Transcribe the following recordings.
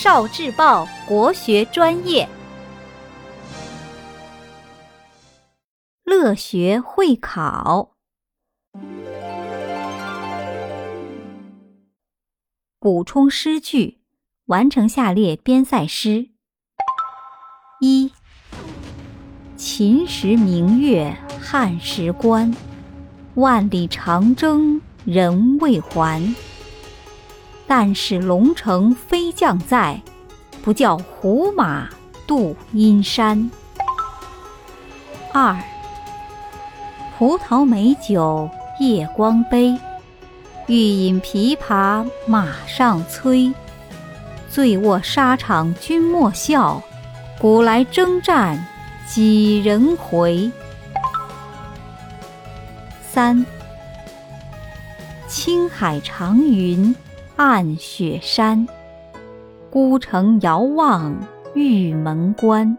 少智报国学专业，乐学会考。补充诗句，完成下列边塞诗：一、秦时明月汉时关，万里长征人未还。但使龙城飞将在，不教胡马度阴山。二，葡萄美酒夜光杯，欲饮琵琶马上催。醉卧沙场君莫笑，古来征战几人回？三，青海长云。暗雪山，孤城遥望玉门关。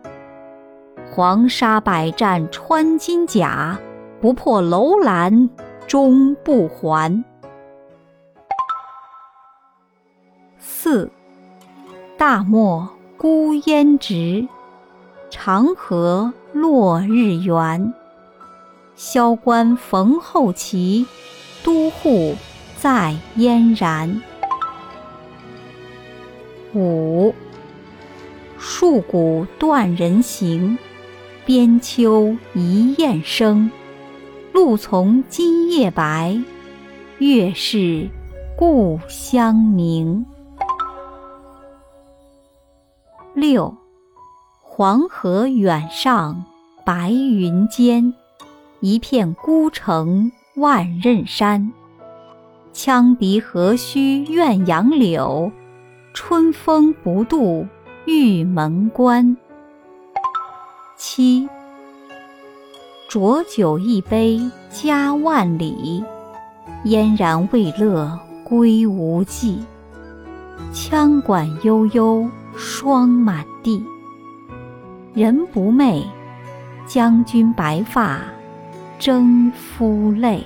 黄沙百战穿金甲，不破楼兰终不还。四，大漠孤烟直，长河落日圆。萧关逢候骑，都护在燕然。五，戍鼓断人行，边秋一雁声。露从今夜白，月是故乡明。六，黄河远上白云间，一片孤城万仞山。羌笛何须怨杨柳？春风不度玉门关。七，浊酒一杯家万里，燕然未勒归无计。羌管悠悠霜满地，人不寐，将军白发征夫泪。